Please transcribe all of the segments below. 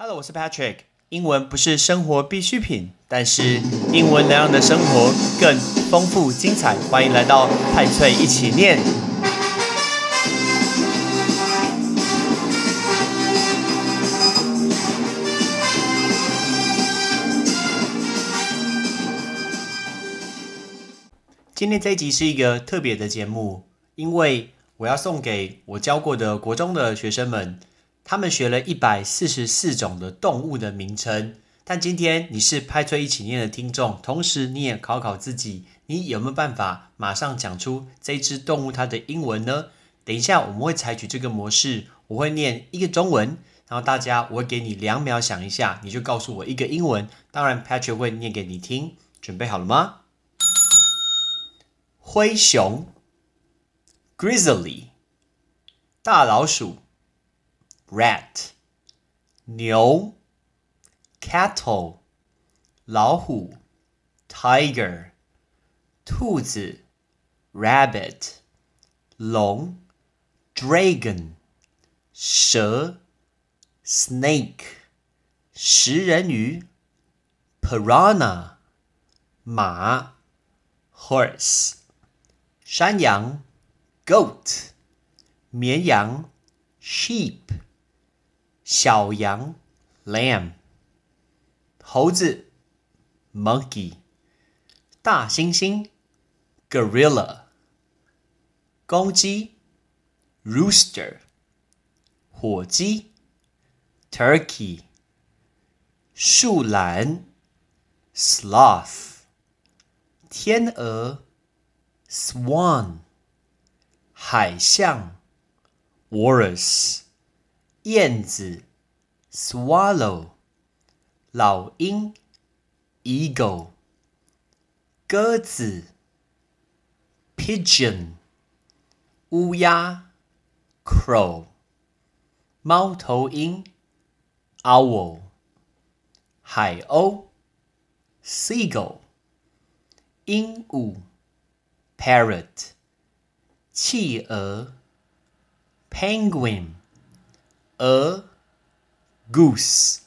Hello，我是 Patrick。英文不是生活必需品，但是英文能让你的生活更丰富精彩。欢迎来到派翠一起念。今天这一集是一个特别的节目，因为我要送给我教过的国中的学生们。他们学了一百四十四种的动物的名称，但今天你是拍吹一起念的听众，同时你也考考自己，你有没有办法马上讲出这只动物它的英文呢？等一下我们会采取这个模式，我会念一个中文，然后大家我会给你两秒想一下，你就告诉我一个英文。当然，Patrick 会念给你听，准备好了吗？灰熊，Grizzly，大老鼠。rat 牛 cattle 老虎 tiger 兔子 rabbit 龙 dragon 蛇 snake 食人鱼 piranha 马 horse 山羊 goat 绵羊 sheep 小羊，lamb；猴子，monkey；大猩猩，gorilla；公鸡，rooster；火鸡，turkey；树懒，sloth；天鹅，swan；海象，walrus。燕子，swallow；老鹰，eagle；鸽子，pigeon；乌鸦，crow；猫头鹰，owl；海鸥，seagull；鹦鹉，parrot；企鹅，penguin。 鹅，goose；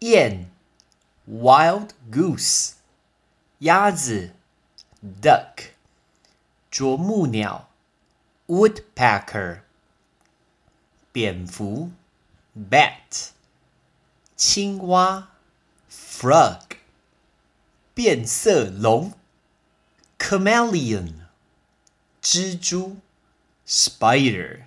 雁，wild goose；鸭子，duck；啄木鸟，woodpecker；蝙蝠，bat；青蛙，frog；变色龙，chameleon；蜘蛛，spider。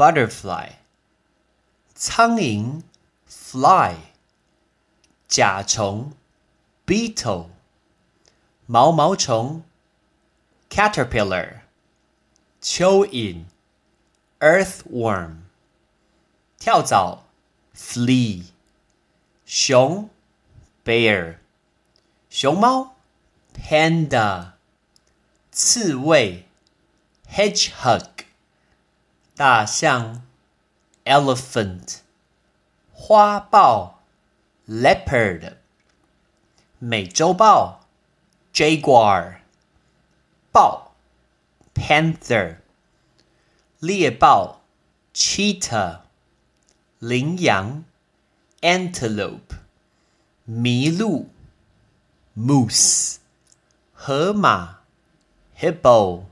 butterfly，苍蝇，fly，甲虫，beetle，毛毛虫，caterpillar，蚯蚓，earthworm，跳蚤，flea，熊，bear，熊猫，panda，刺猬，hedgehog。 大象，elephant；花豹，leopard；美洲豹，jaguar；豹，panther；猎豹，cheetah；羚羊，antelope；麋鹿，moose；河马，hippo；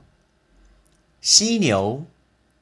犀牛。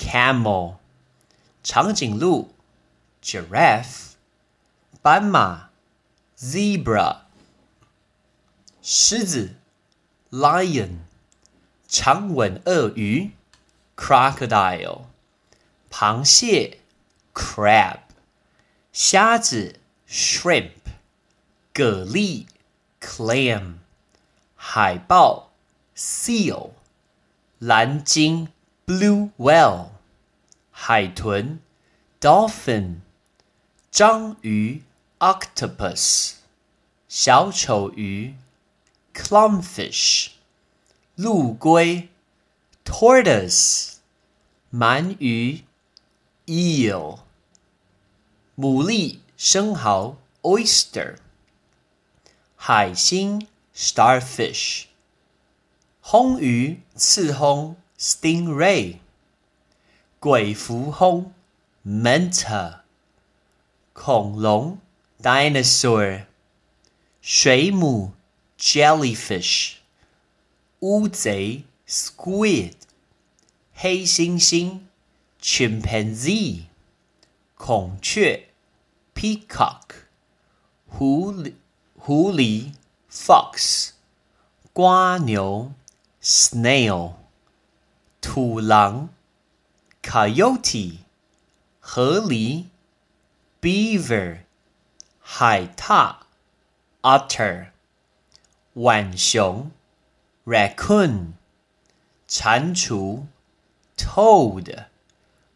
camel，长颈鹿，giraffe，斑马，zebra；狮子，lion；长吻鳄鱼，crocodile；螃蟹，crab；虾子，shrimp；蛤蜊，clam；海豹，seal；蓝鲸 blue whale. 海豚 dolphin. 章鱼 octopus. 小丑鱼 clownfish. 陆龟 tortoise. 鳗鱼 eel. 牡蛎生蚝 oyster. 海星 starfish. Whale，海豚，dolphin，章鱼，octopus，小丑鱼，clownfish，陆龟，tortoise，鳗鱼，eel，牡蛎，生蚝，oyster，海星，starfish，魟鱼，刺烘。，stingray；鬼蝠鲼，manta。恐龙，dinosaur；水母，jellyfish；乌贼，squid；黑猩猩，chimpanzee；孔雀，peacock；狐狸，狐狸，fox；瓜牛，snail；土狼，coyote；河狸。beaver 海獭 otter 浣熊 raccoon 蟾蜍 toad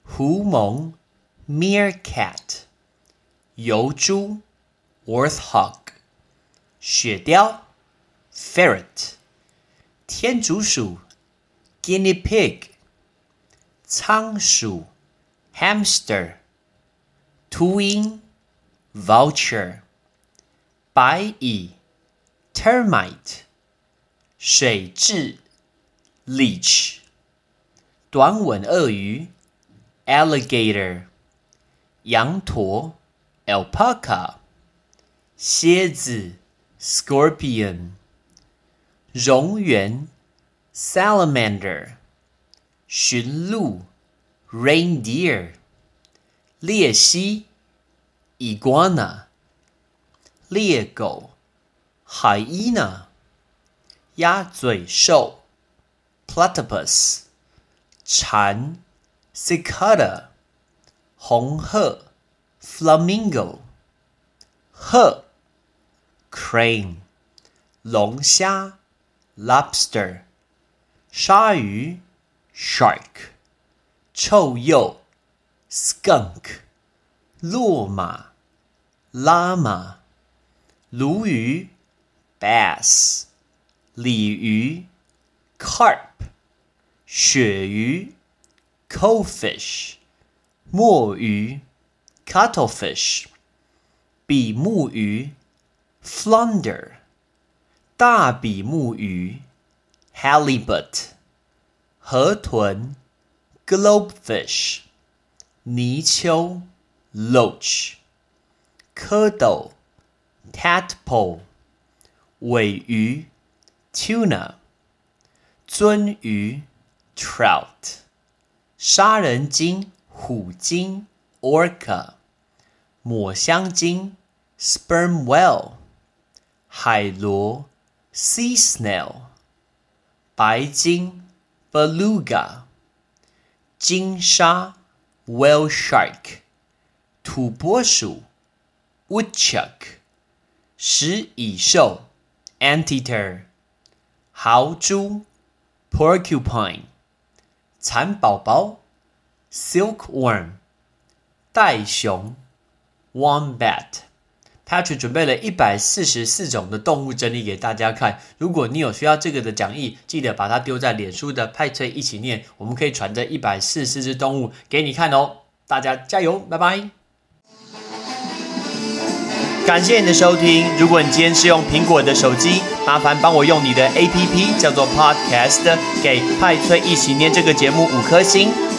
狐獴 meerkat 疣猪 warthog 雪貂 ferret 天竺鼠 guinea pig 仓鼠 hamster 秃鹰，vulture；白蚁，termite；水蛭，leech；短吻鳄鱼，alligator；羊驼，alpaca；蝎子，scorpion；蝾螈 salamander, 驯鹿 reindeer, 鬣蜥 iguana, 鬣狗 hyena, 鸭嘴兽 platypus, flamingo, crane, lobster。鲨鱼，shark；臭鼬。skunk，骆马，llama，鲈鱼，bass，鲤鱼，carp，鳕鱼，cofish，墨鱼，cuttlefish，比目鱼，flounder，大比目鱼 halibut, 河豚 globefish, 泥鳅 loach, 蝌蚪 tadpole, 鲔鱼 tuna, 鳟鱼 trout, 杀人鲸虎鲸 orca, 抹香鲸 sperm whale, 海螺 sea snail。白鲸，beluga；金鲨。Whale shark，土拨鼠；Woodchuck，食蚁兽；Anteater，豪猪；Porcupine，蚕宝宝；Silkworm，袋熊；Wombat。Patrick 准备了一百四十四种的动物整理给大家看。如果你有需要这个的讲义，记得把它丢在脸书的派翠一起念，我们可以传这一百四十四只动物给你看哦。大家加油，拜拜！感谢你的收听。如果你今天是用苹果的手机，麻烦帮我用你的 APP 叫做 Podcast，给派翠一起念这个节目五颗星。